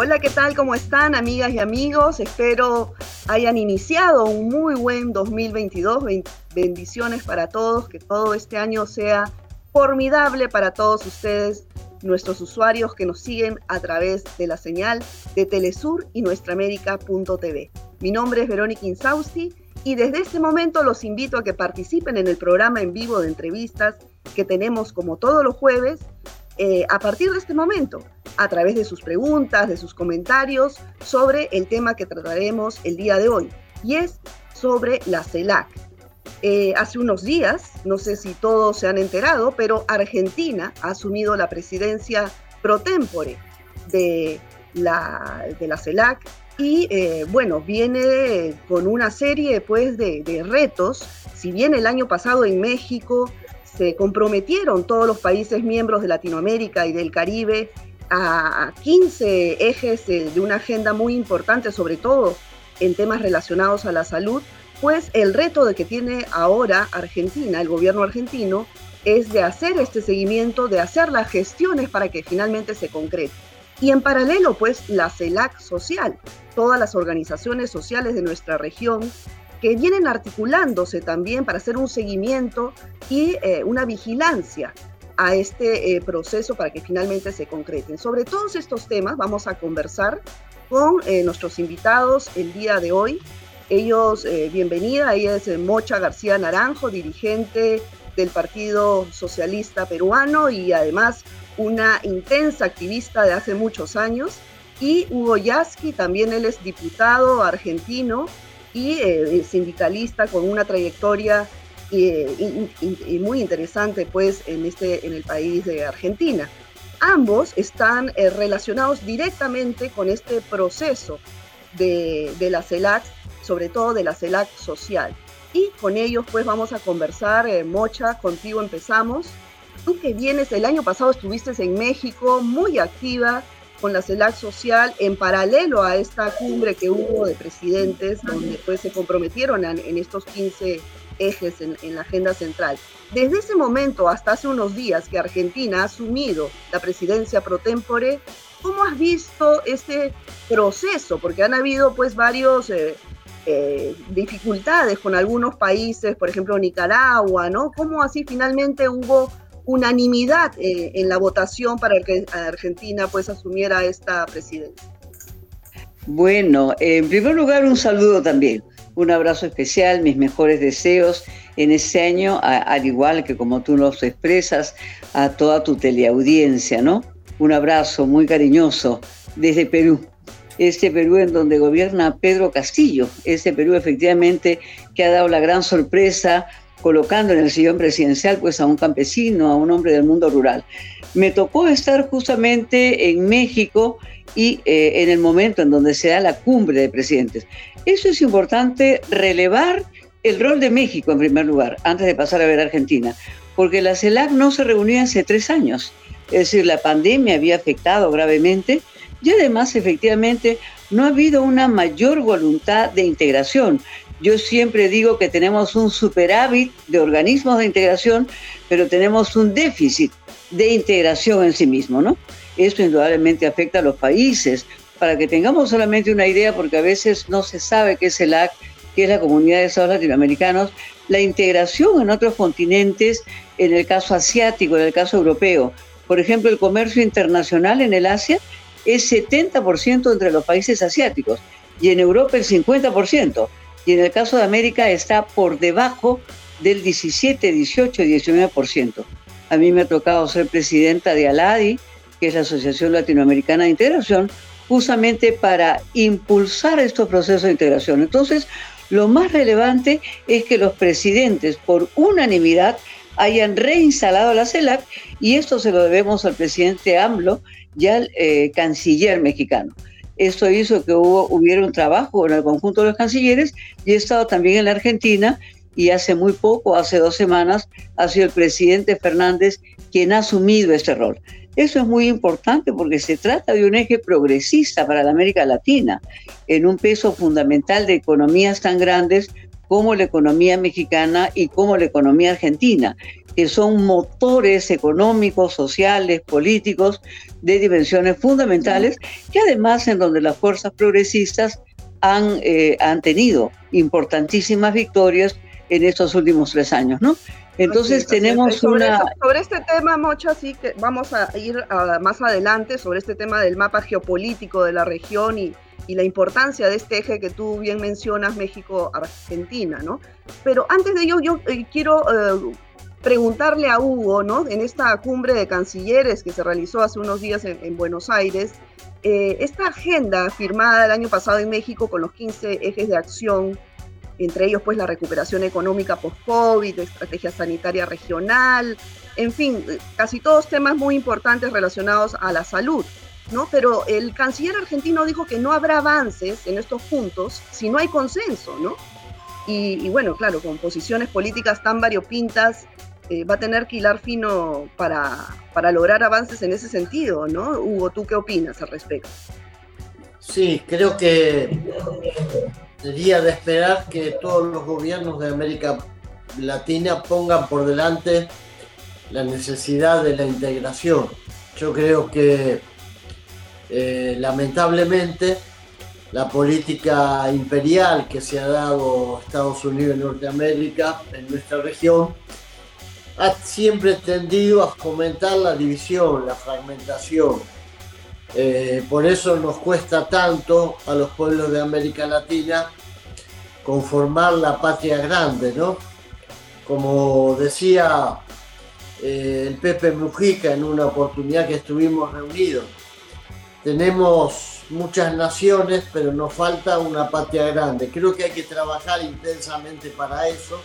Hola, ¿qué tal? ¿Cómo están, amigas y amigos? Espero hayan iniciado un muy buen 2022. Bendiciones para todos, que todo este año sea formidable para todos ustedes, nuestros usuarios que nos siguen a través de la señal de Telesur y nuestraamérica.tv. Mi nombre es Verónica Insausti y desde este momento los invito a que participen en el programa en vivo de entrevistas que tenemos como todos los jueves eh, a partir de este momento, a través de sus preguntas, de sus comentarios sobre el tema que trataremos el día de hoy, y es sobre la CELAC. Eh, hace unos días, no sé si todos se han enterado, pero Argentina ha asumido la presidencia pro tempore de la, de la CELAC y eh, bueno, viene con una serie pues de, de retos. Si bien el año pasado en México se comprometieron todos los países miembros de Latinoamérica y del Caribe a 15 ejes de una agenda muy importante, sobre todo en temas relacionados a la salud, pues el reto de que tiene ahora Argentina, el gobierno argentino, es de hacer este seguimiento, de hacer las gestiones para que finalmente se concrete. Y en paralelo, pues la CELAC social, todas las organizaciones sociales de nuestra región que vienen articulándose también para hacer un seguimiento y eh, una vigilancia a este eh, proceso para que finalmente se concreten. Sobre todos estos temas vamos a conversar con eh, nuestros invitados el día de hoy. Ellos, bienvenida, ella es Mocha García Naranjo, dirigente del Partido Socialista Peruano y además una intensa activista de hace muchos años. Y Hugo Yasky, también él es diputado argentino y eh, sindicalista con una trayectoria eh, muy interesante pues en, este, en el país de Argentina. Ambos están eh, relacionados directamente con este proceso de, de, la CELAC, sobre todo de la CELAC social. Y con ellos pues vamos a conversar. Mocha, contigo empezamos. Tú que vienes, el año pasado estuviste en México muy activa con la CELAC social en paralelo a esta cumbre que hubo de presidentes, donde pues se comprometieron en, estos 15 ejes en, en, la agenda central. Desde ese momento hasta hace unos días que Argentina ha asumido la presidencia pro tempore, ¿cómo has visto este proceso? Porque han habido pues varios... Eh, eh, dificultades con algunos países, por ejemplo Nicaragua, ¿no? ¿Cómo así finalmente hubo unanimidad eh, en la votación para que Argentina pues asumiera esta presidencia. Bueno, en primer lugar un saludo también, un abrazo especial, mis mejores deseos en este año, al igual que como tú nos expresas, a toda tu teleaudiencia, ¿no? Un abrazo muy cariñoso desde Perú. Este Perú en donde gobierna Pedro Castillo, este Perú efectivamente que ha dado la gran sorpresa colocando en el sillón presidencial pues a un campesino, a un hombre del mundo rural. Me tocó estar justamente en México y eh, en el momento en donde se da la cumbre de presidentes. Eso es importante relevar el rol de México en primer lugar, antes de pasar a ver Argentina, porque la CELAC no se reunía hace tres años. Es decir, la pandemia había afectado gravemente y además efectivamente no ha habido una mayor voluntad de integración. Yo siempre digo que tenemos un superávit de organismos de integración, pero tenemos un déficit de integración en sí mismo, ¿no? Esto indudablemente afecta a los países. Para que tengamos solamente una idea, porque a veces no se sabe qué es el AC, qué es la Comunidad de Estados Latinoamericanos, la integración en otros continentes, en el caso asiático, en el caso europeo. Por ejemplo, el comercio internacional en el Asia es 70% entre los países asiáticos y en Europa el 50% y en el caso de América está por debajo del 17, 18, 19%. A mí me ha tocado ser presidenta de ALADI, que es la Asociación Latinoamericana de Integración, justamente para impulsar estos procesos de integración. Entonces, lo más relevante es que los presidentes, por unanimidad, hayan reinstalado la CELAC y esto se lo debemos al presidente AMLO y al eh, canciller mexicano. Esto hizo que hubo, hubiera un trabajo en el conjunto de los cancilleres y he estado también en la Argentina y hace muy poco, hace dos semanas, ha sido el presidente Fernández quien ha asumido este rol. Eso es muy importante porque se trata de un eje progresista para la América Latina, en un peso fundamental de economías tan grandes como la economía mexicana y como la economía argentina, que son motores económicos, sociales, políticos de dimensiones fundamentales, que además en donde las fuerzas progresistas han, eh, han tenido importantísimas victorias en estos últimos tres años, ¿no? Entonces tenemos una... sobre este tema, Mocha, sí que vamos a ir más adelante sobre este tema del mapa geopolítico de la región y, y la importancia de este eje que tú bien mencionas, México-Argentina, ¿no? Pero antes de ello, yo eh, quiero eh, preguntarle a Hugo, ¿no? En esta cumbre de cancilleres que se realizó hace unos días en, Buenos Aires, eh, esta agenda firmada el año pasado en México con los 15 ejes de acción entre ellos pues la recuperación económica post-COVID, estrategia sanitaria regional, en fin, casi todos temas muy importantes relacionados a la salud. ¿no? Pero el canciller argentino dijo que no habrá avances en estos puntos si no hay consenso, ¿no? Y, bueno, claro, con posiciones políticas tan variopintas, eh, va a tener que hilar fino para, para lograr avances en ese sentido, ¿no? Hugo, ¿tú qué opinas al respecto? Sí, creo que sería de esperar que todos los gobiernos de América Latina pongan por delante la necesidad de la integración. Yo creo que eh, lamentablemente la política imperial que se ha dado Estados Unidos y Norteamérica en nuestra región ha siempre tendido a fomentar la división, la fragmentación, eh, por eso nos cuesta tanto a los pueblos de América Latina conformar la patria grande, ¿no? Como decía eh, el Pepe Mujica en una oportunidad que estuvimos reunidos, tenemos muchas naciones, pero nos falta una patria grande. Creo que hay que trabajar intensamente para eso.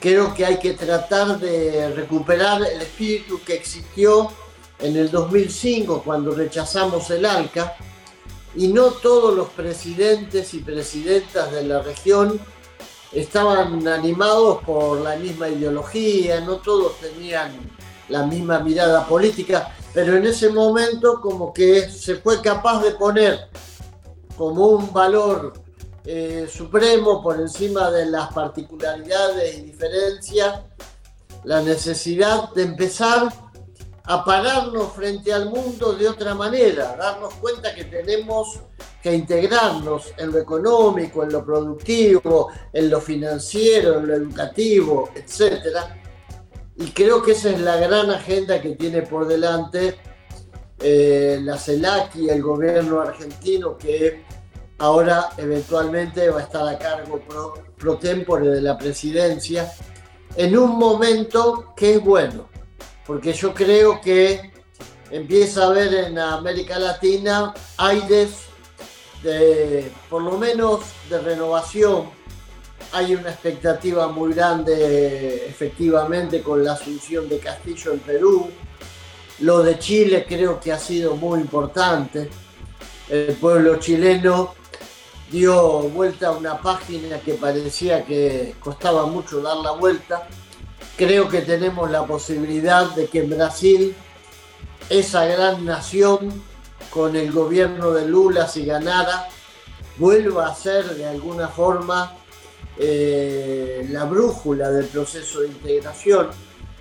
Creo que hay que tratar de recuperar el espíritu que existió en el 2005 cuando rechazamos el ALCA y no todos los presidentes y presidentas de la región estaban animados por la misma ideología, no todos tenían la misma mirada política, pero en ese momento como que se fue capaz de poner como un valor eh, supremo por encima de las particularidades y diferencias la necesidad de empezar a pararnos frente al mundo de otra manera, darnos cuenta que tenemos que integrarnos en lo económico, en lo productivo, en lo financiero, en lo educativo, etc. Y creo que esa es la gran agenda que tiene por delante eh, la CELAC y el gobierno argentino que ahora eventualmente va a estar a cargo pro, tempore de la presidencia en un momento que es bueno porque yo creo que empieza a haber en América Latina aires de, por lo menos, de renovación. Hay una expectativa muy grande, efectivamente, con la asunción de Castillo en Perú. Lo de Chile creo que ha sido muy importante. El pueblo chileno dio vuelta a una página que parecía que costaba mucho dar la vuelta creo que tenemos la posibilidad de que en Brasil, esa gran nación, con el gobierno de Lula, si ganara, vuelva a ser de alguna forma eh, la brújula del proceso de integración.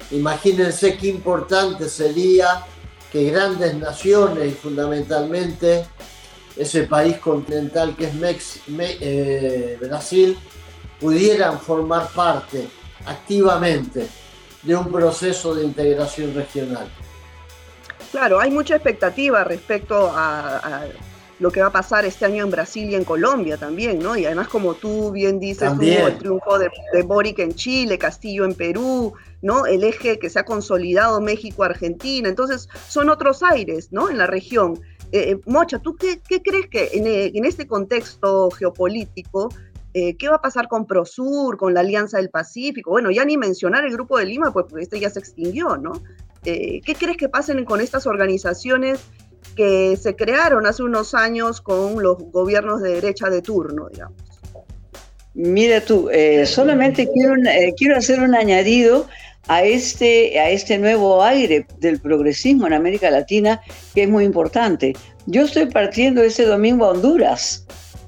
Imagínense qué importante sería que grandes naciones fundamentalmente ese país continental que es eh, Brasil pudieran formar parte activamente de un proceso de integración regional. Claro, hay mucha expectativa respecto a, lo que va a pasar este año en Brasil y en Colombia también, ¿no? Y además, como tú bien dices, el triunfo de, Boric en Chile, Castillo en Perú, ¿no? El eje que se ha consolidado México-Argentina. Entonces, son otros aires, ¿no? En la región. Eh, eh, Mocha, ¿tú qué, crees que en, en, este contexto geopolítico eh, ¿Qué va a pasar con Prosur, con la Alianza del Pacífico? Bueno, ya ni mencionar el Grupo de Lima, pues, este ya se extinguió, ¿no? Eh, ¿Qué crees que pasen con estas organizaciones que se crearon hace unos años con los gobiernos de derecha de turno, digamos? Mira tú, eh, solamente quiero hacer un añadido a este, a este nuevo aire del progresismo en América Latina, que es muy importante. Yo estoy partiendo este domingo a Honduras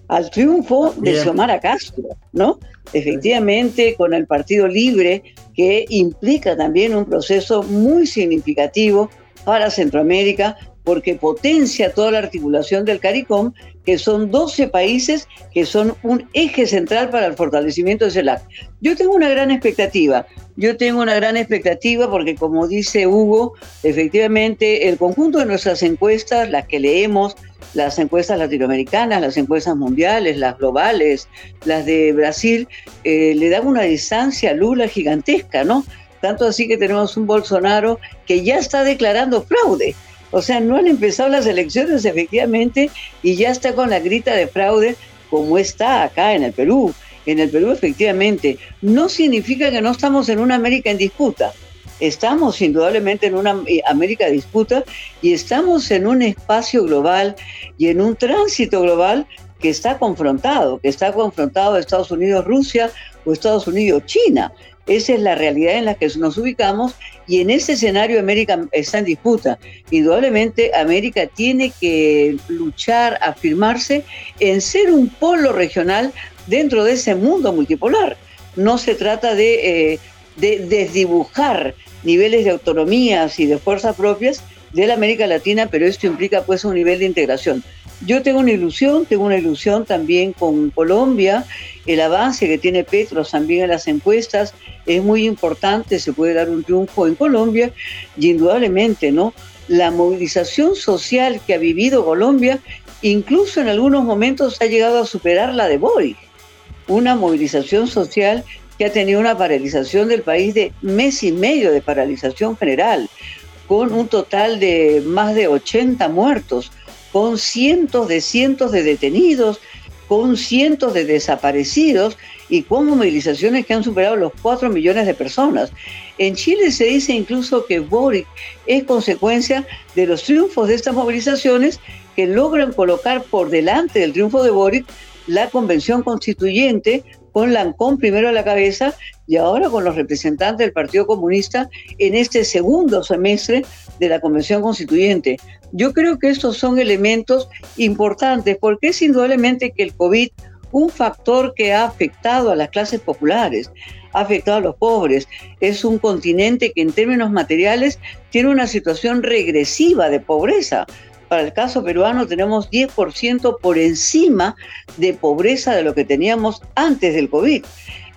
al triunfo de Xiomara Castro, ¿no? Efectivamente, con el Partido Libre, que implica también un proceso muy significativo para Centroamérica, porque potencia toda la articulación del CARICOM, que son 12 países que son un eje central para el fortalecimiento de CELAC. Yo tengo una gran expectativa, yo tengo una gran expectativa porque como dice Hugo, efectivamente el conjunto de nuestras encuestas, las que leemos, las encuestas latinoamericanas, las encuestas mundiales, las globales, las de Brasil, eh, le dan una distancia a Lula gigantesca, ¿no? Tanto así que tenemos un Bolsonaro que ya está declarando fraude. O sea, no han empezado las elecciones efectivamente y ya está con la grita de fraude como está acá en el Perú. En el Perú efectivamente. No significa que no estamos en una América en disputa. Estamos indudablemente en una eh, América de disputa y estamos en un espacio global y en un tránsito global que está confrontado, que está confrontado Estados Unidos-Rusia o Estados Unidos-China. Esa es la realidad en la que nos ubicamos y en ese escenario América está en disputa. Indudablemente América tiene que luchar, afirmarse en ser un polo regional dentro de ese mundo multipolar. No se trata de, eh, de desdibujar niveles de autonomías y de fuerzas propias de la América Latina, pero esto implica pues un nivel de integración. Yo tengo una ilusión, tengo una ilusión también con Colombia, el avance que tiene Petros también en las encuestas es muy importante, se puede dar un triunfo en Colombia y indudablemente, ¿no? La movilización social que ha vivido Colombia, incluso en algunos momentos ha llegado a superar la de Boric. Una movilización social que ha tenido una paralización del país de mes y medio de paralización general, con un total de más de 80 muertos con cientos de cientos de detenidos, con cientos de desaparecidos y con movilizaciones que han superado los 4 millones de personas. En Chile se dice incluso que Boric es consecuencia de los triunfos de estas movilizaciones que logran colocar por delante del triunfo de Boric la convención constituyente con Lancón primero a la cabeza y ahora con los representantes del Partido Comunista en este segundo semestre de la Convención Constituyente. Yo creo que estos son elementos importantes porque es indudablemente que el COVID, un factor que ha afectado a las clases populares, ha afectado a los pobres, es un continente que en términos materiales tiene una situación regresiva de pobreza. Para el caso peruano tenemos 10% por encima de pobreza de lo que teníamos antes del COVID.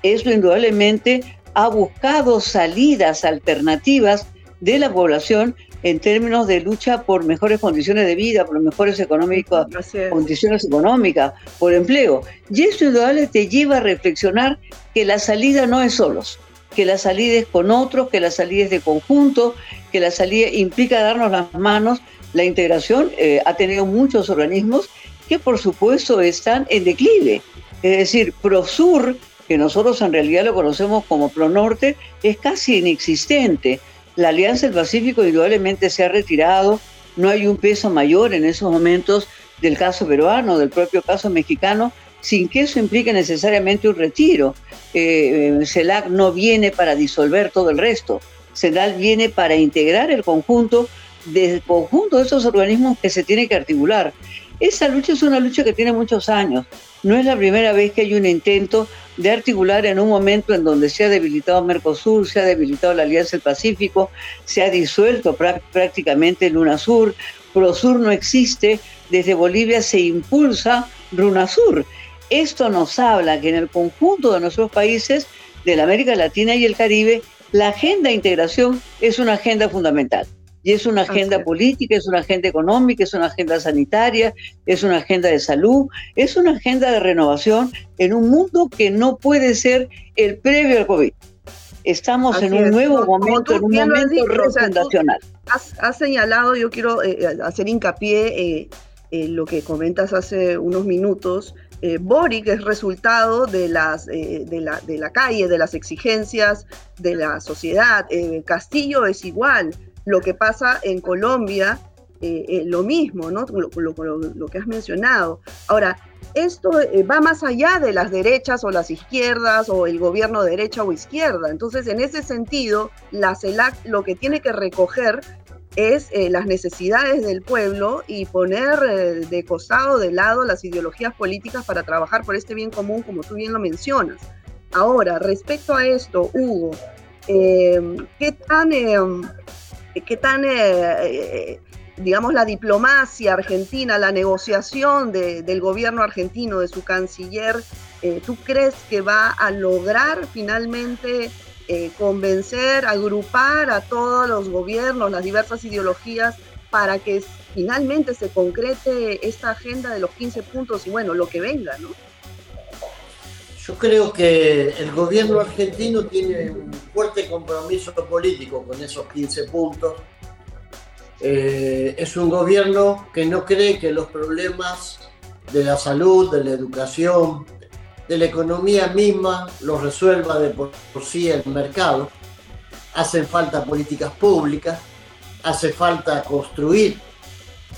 Eso indudablemente ha buscado salidas alternativas de la población en términos de lucha por mejores condiciones de vida, por mejores económicas, condiciones económicas, por empleo. Y eso indudablemente te lleva a reflexionar que la salida no es solos, que la salida es con otros, que la salida es de conjunto, que la salida implica darnos las manos. La integración eh, ha tenido muchos organismos que por supuesto están en declive. Es decir, Prosur, que nosotros en realidad lo conocemos como Pronorte, es casi inexistente la Alianza del Pacífico indudablemente se ha retirado, no hay un peso mayor en esos momentos del caso peruano, del propio caso mexicano, sin que eso implique necesariamente un retiro. Eh, eh, CELAC no viene para disolver todo el resto, CELAC viene para integrar el conjunto del conjunto de esos organismos que se tiene que articular. Esa lucha es una lucha que tiene muchos años. No es la primera vez que hay un intento de articular en un momento en donde se ha debilitado Mercosur, se ha debilitado la Alianza del Pacífico, se ha disuelto prácticamente el UNASUR, PROSUR no existe, desde Bolivia se impulsa RUNASUR. Esto nos habla que en el conjunto de nuestros países de la América Latina y el Caribe, la agenda de integración es una agenda fundamental. Y es una agenda política, es una agenda económica, es una agenda sanitaria, es una agenda de salud, es una agenda de renovación en un mundo que no puede ser el previo al COVID. Estamos en un nuevo momento, en un momento refundacional. has, señalado, yo quiero eh, eh, hacer hincapié eh, en lo que comentas hace unos minutos, Boric es resultado de, las, de, la, de, la, calle, de las exigencias de la sociedad. Castillo es igual. Lo que pasa en Colombia, eh, eh, lo mismo, ¿no? Lo, que has mencionado. Ahora, esto eh, va más allá de las derechas o las izquierdas o el gobierno derecha o izquierda. Entonces, en ese sentido, la CELAC lo que tiene que recoger es las necesidades del pueblo y poner de costado, de lado, las ideologías políticas para trabajar por este bien común, como tú bien lo mencionas. Ahora, respecto a esto, Hugo, ¿qué tan, em, qué tan eh, digamos, la diplomacia argentina, la negociación del gobierno argentino, de su canciller, ¿tú crees que va a lograr finalmente eh, convencer, agrupar a todos los gobiernos, las diversas ideologías, para que finalmente se concrete esta agenda de los 15 puntos y bueno, lo que venga, ¿no? Yo creo que el gobierno argentino tiene un fuerte compromiso político con esos 15 puntos. Eh, es un gobierno que no cree que los problemas de la salud, de la educación, de la economía misma lo resuelva de por, sí el mercado. Hacen falta políticas públicas, hace falta construir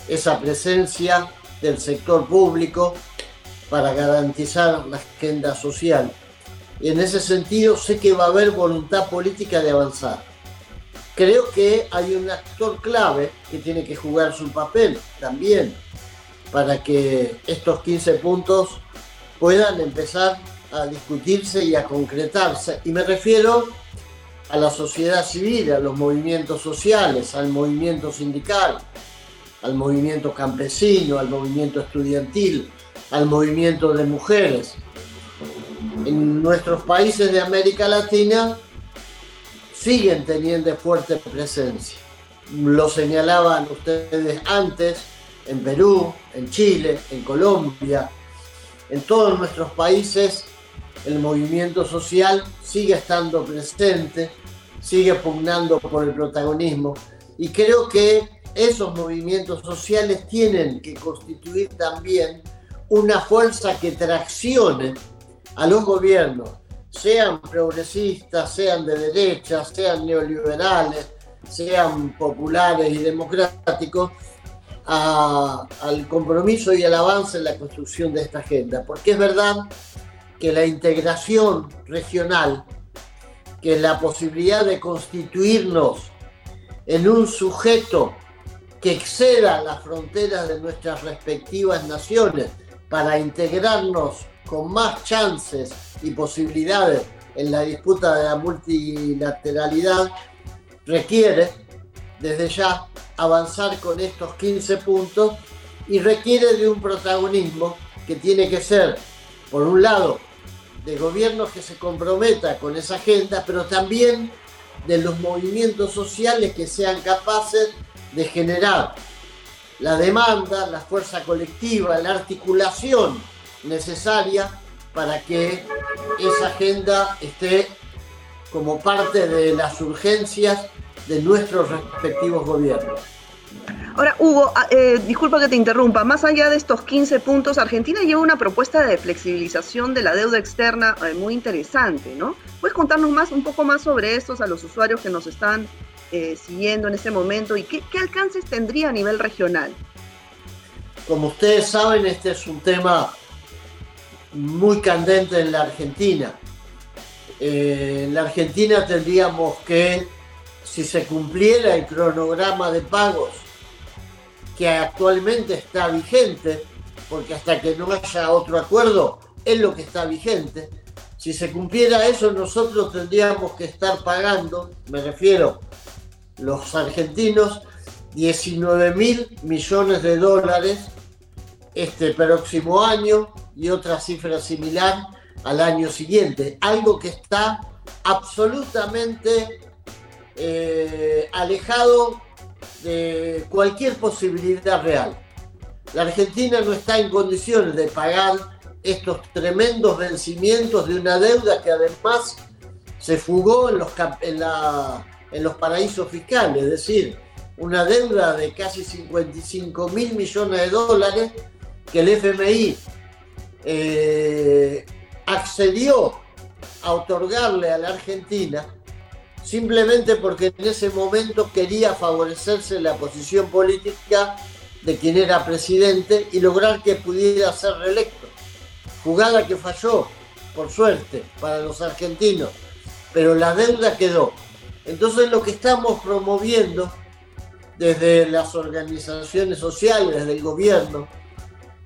esa presencia del sector público para garantizar la agenda social. Y en ese sentido sé que va a haber voluntad política de avanzar. Creo que hay un actor clave que tiene que jugar su papel también para que estos 15 puntos puedan empezar a discutirse y a concretarse. Y me refiero a la sociedad civil, a los movimientos sociales, al movimiento sindical, al movimiento campesino, al movimiento estudiantil, al movimiento de mujeres. En nuestros países de América Latina siguen teniendo fuerte presencia. Lo señalaban ustedes antes en Perú, en Chile, en Colombia, en todos nuestros países el movimiento social sigue estando presente, sigue pugnando por el protagonismo y creo que esos movimientos sociales tienen que constituir también una fuerza que traccione a los gobiernos, sean progresistas, sean de derecha, sean neoliberales, sean populares y democráticos, al compromiso y al avance en la construcción de esta agenda. Porque es verdad que la integración regional, que la posibilidad de constituirnos en un sujeto que exceda las fronteras de nuestras respectivas naciones para integrarnos con más chances y posibilidades en la disputa de la multilateralidad, requiere desde ya avanzar con estos 15 puntos y requiere de un protagonismo que tiene que ser, por un lado, de gobiernos que se comprometa con esa agenda, pero también de los movimientos sociales que sean capaces de generar la demanda, la fuerza colectiva, la articulación necesaria para que esa agenda esté como parte de las urgencias de nuestros respectivos gobiernos. Ahora, Hugo, ah, eh, disculpa que te interrumpa, más allá de estos 15 puntos, Argentina lleva una propuesta de flexibilización de la deuda externa eh, muy interesante, ¿no? ¿Puedes contarnos más, un poco más sobre estos a los usuarios que nos están eh, siguiendo en este momento y qué, alcances tendría a nivel regional? Como ustedes saben, este es un tema muy candente en la Argentina. en la Argentina tendríamos que si se cumpliera el cronograma de pagos que actualmente está vigente, porque hasta que no haya otro acuerdo es lo que está vigente, si se cumpliera eso nosotros tendríamos que estar pagando, me refiero, los argentinos, 19 mil millones de dólares este próximo año y otra cifra similar al año siguiente, algo que está absolutamente eh, alejado de cualquier posibilidad real. La Argentina no está en condiciones de pagar estos tremendos vencimientos de una deuda que además se fugó en los, en, los paraísos fiscales, es decir, una deuda de casi 55 mil millones de dólares que el FMI eh, accedió a otorgarle a la Argentina simplemente porque en ese momento quería favorecerse la posición política de quien era presidente y lograr que pudiera ser reelecto. Jugada que falló, por suerte, para los argentinos, pero la deuda quedó. Entonces lo que estamos promoviendo desde las organizaciones sociales, desde el gobierno,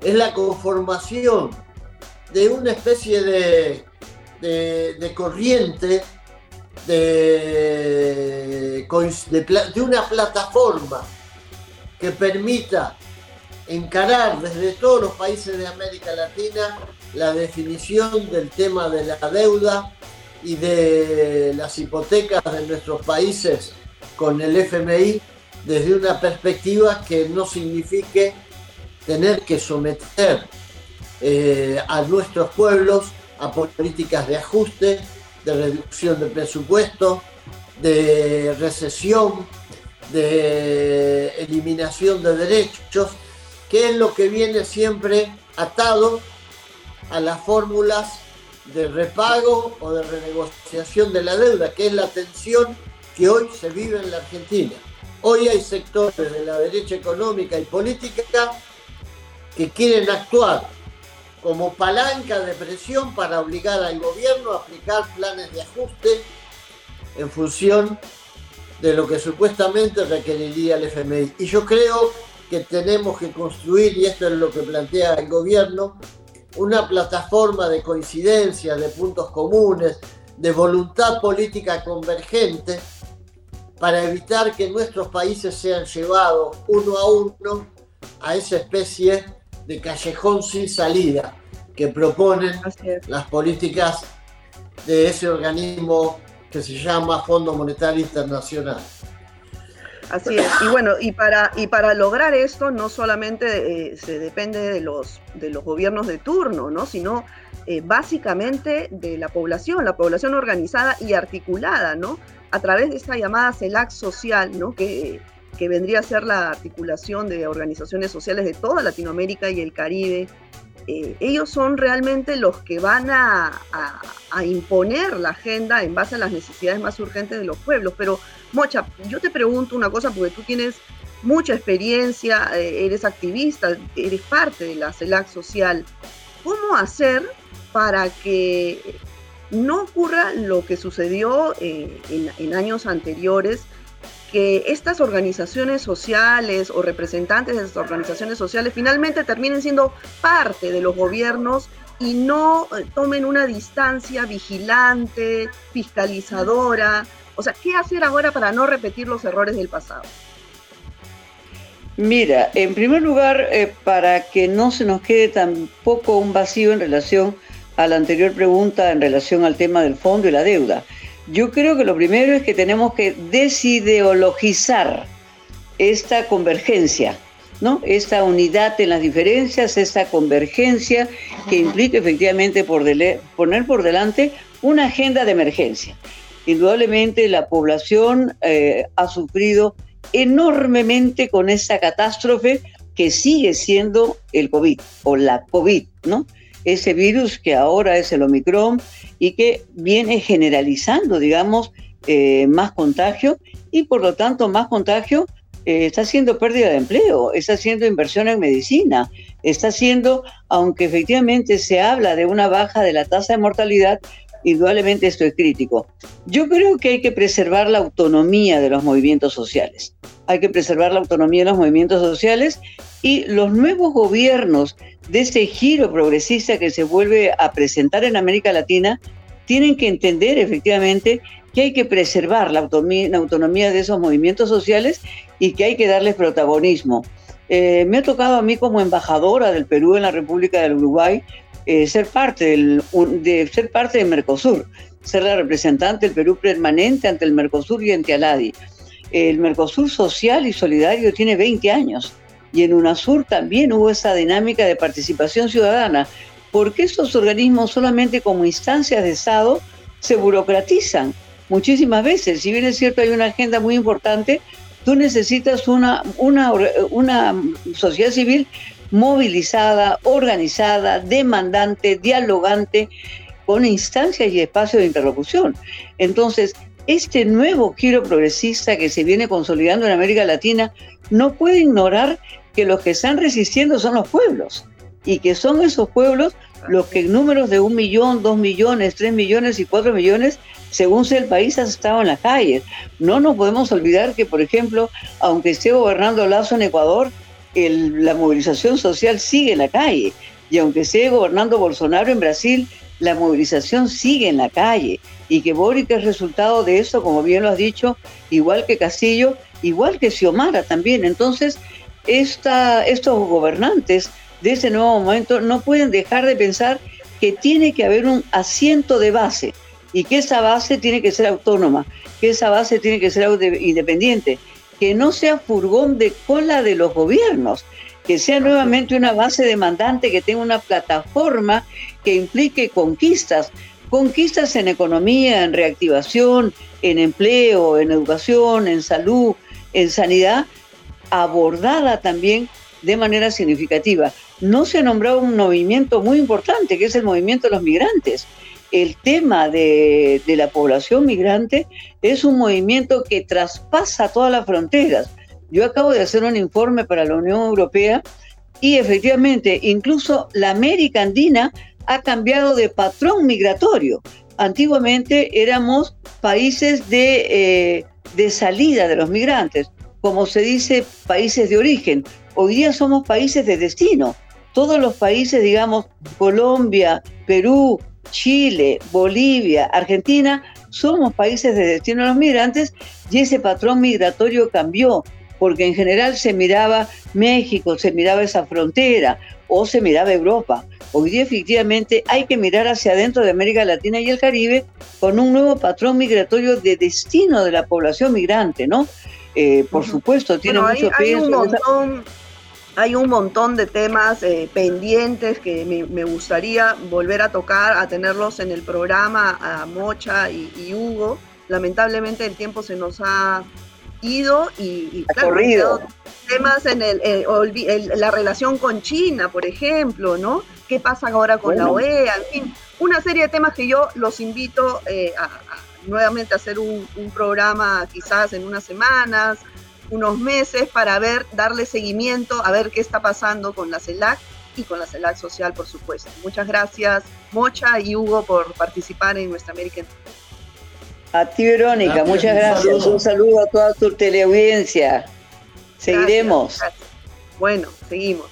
es la conformación de una especie de, de, corriente, de, de una plataforma que permita encarar desde todos los países de América Latina la definición del tema de la deuda y de las hipotecas de nuestros países con el FMI desde una perspectiva que no signifique tener que someter eh, a nuestros pueblos a políticas de ajuste, de reducción de presupuesto, de recesión, de eliminación de derechos, que es lo que viene siempre atado a las fórmulas de repago o de renegociación de la deuda, que es la tensión que hoy se vive en la Argentina. Hoy hay sectores de la derecha económica y política que quieren actuar como palanca de presión para obligar al gobierno a aplicar planes de ajuste en función de lo que supuestamente requeriría el FMI. Y yo creo que tenemos que construir, y esto es lo que plantea el gobierno, una plataforma de coincidencia, de puntos comunes, de voluntad política convergente para evitar que nuestros países sean llevados uno a uno a esa especie de callejón sin salida que proponen las políticas de ese organismo que se llama Fondo Monetario Internacional. Así es. Y bueno, y para, y para lograr esto no solamente eh, se depende de los, de los gobiernos de turno, ¿no? sino eh, básicamente de la población, la población organizada y articulada, ¿no? A través de esta llamada CELAC social, ¿no? Que, que vendría a ser la articulación de organizaciones sociales de toda Latinoamérica y el Caribe. Eh, ellos son realmente los que van a, imponer la agenda en base a las necesidades más urgentes de los pueblos. Pero, Mocha, yo te pregunto una cosa, porque tú tienes mucha experiencia, eh, eres activista, eres parte de la CELAC social. ¿Cómo hacer para que no ocurra lo que sucedió eh, en años anteriores? Que estas organizaciones sociales o representantes de estas organizaciones sociales finalmente terminen siendo parte de los gobiernos y no eh, tomen una distancia vigilante, fiscalizadora. O sea, ¿qué hacer ahora para no repetir los errores del pasado? Mira, en primer lugar, eh, para que no se nos quede tampoco un vacío en relación a la anterior pregunta en relación al tema del fondo y la deuda. Yo creo que lo primero es que tenemos que desideologizar esta convergencia, ¿no? Esta unidad en las diferencias, esta convergencia que implica efectivamente poner por delante una agenda de emergencia. Indudablemente la población eh, ha sufrido enormemente con esta catástrofe que sigue siendo el COVID o la COVID, ¿no? Ese virus que ahora es el Omicron y que viene generalizando, digamos, eh, más contagio y por lo tanto más contagio eh, está haciendo pérdida de empleo, está haciendo inversión en medicina, está haciendo, aunque efectivamente se habla de una baja de la tasa de mortalidad, indudablemente esto es crítico. Yo creo que hay que preservar la autonomía de los movimientos sociales. Hay que preservar la autonomía de los movimientos sociales y los nuevos gobiernos de ese giro progresista que se vuelve a presentar en América Latina tienen que entender efectivamente que hay que preservar la autonomía, de esos movimientos sociales y que hay que darles protagonismo. Eh, me ha tocado a mí como embajadora del Perú en la República del Uruguay eh, ser, parte del, de, ser parte del Mercosur, ser la representante del Perú permanente ante el Mercosur y ante Aladi. El Mercosur social y solidario tiene 20 años y en UNASUR también hubo esa dinámica de participación ciudadana, porque estos organismos solamente como instancias de Estado se burocratizan muchísimas veces. Si bien es cierto hay una agenda muy importante, tú necesitas una, una sociedad civil movilizada, organizada, demandante, dialogante, con instancias y espacios de interlocución. Entonces, este nuevo giro progresista que se viene consolidando en América Latina no puede ignorar que los que están resistiendo son los pueblos. y que son esos pueblos los que en números de un millón, dos millones, tres millones y cuatro millones, según sea el país, han estado en las calles. No nos podemos olvidar que, por ejemplo, aunque esté gobernando Lazo en Ecuador, la movilización social sigue en la calle. Y aunque esté gobernando Bolsonaro en Brasil, la movilización sigue en la calle. Y que Boric es resultado de eso, como bien lo has dicho, igual que Castillo, igual que Xiomara también. Entonces, esta, estos gobernantes de ese nuevo momento no pueden dejar de pensar que tiene que haber un asiento de base y que esa base tiene que ser autónoma, que esa base tiene que ser independiente, que no sea furgón de cola de los gobiernos, que sea nuevamente una base demandante, que tenga una plataforma que implique conquistas, conquistas en economía, en reactivación, en empleo, en educación, en salud, en sanidad, abordada también de manera significativa. No se ha nombrado un movimiento muy importante, que es el movimiento de los migrantes. El tema de, la población migrante es un movimiento que traspasa todas las fronteras. Yo acabo de hacer un informe para la Unión Europea y efectivamente, incluso la América Andina ha cambiado de patrón migratorio. Antiguamente éramos países de, eh, de salida de los migrantes, como se dice, países de origen. Hoy día somos países de destino. Todos los países, digamos, Colombia, Perú, Chile, Bolivia, Argentina, somos países de destino de los migrantes y ese patrón migratorio cambió, porque en general se miraba México, se miraba esa frontera o se miraba Europa. Hoy día efectivamente hay que mirar hacia adentro de América Latina y el Caribe con un nuevo patrón migratorio de destino de la población migrante, ¿no? Eh, por supuesto, tiene mucho peso hay un montón de temas eh, pendientes que me, gustaría volver a tocar, a tenerlos en el programa a Mocha y, Hugo. Lamentablemente el tiempo se nos ha ido y, claro, temas en el, la relación con China, por ejemplo, ¿no? ¿Qué pasa ahora con la OEA? En fin, una serie de temas que yo los invito eh, a, nuevamente a hacer un, un programa quizás en unas semanas, unos meses para ver, darle seguimiento, a ver qué está pasando con la CELAC y con la CELAC Social, por supuesto. Muchas gracias, Mocha y Hugo, por participar en nuestra American. A ti, Verónica, muchas gracias. Un saludo. a toda tu teleaudiencia. Seguiremos. Bueno, seguimos.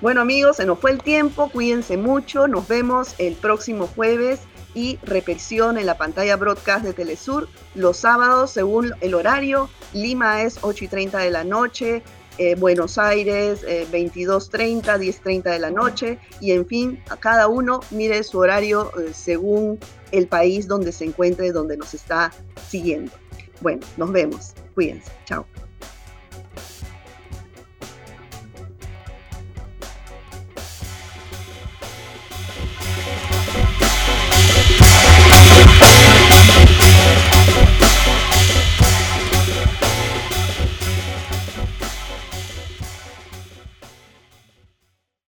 Bueno, amigos, se nos fue el tiempo. Cuídense mucho. Nos vemos el próximo jueves y repetición en la pantalla broadcast de Telesur los sábados según el horario. Lima es 8 y 30 de la noche, eh, Buenos Aires eh, 22.30, 10.30 de la noche y en fin, a cada uno mire su horario eh, según el país donde se encuentre, donde nos está siguiendo. Bueno, nos vemos. Cuídense. Chao.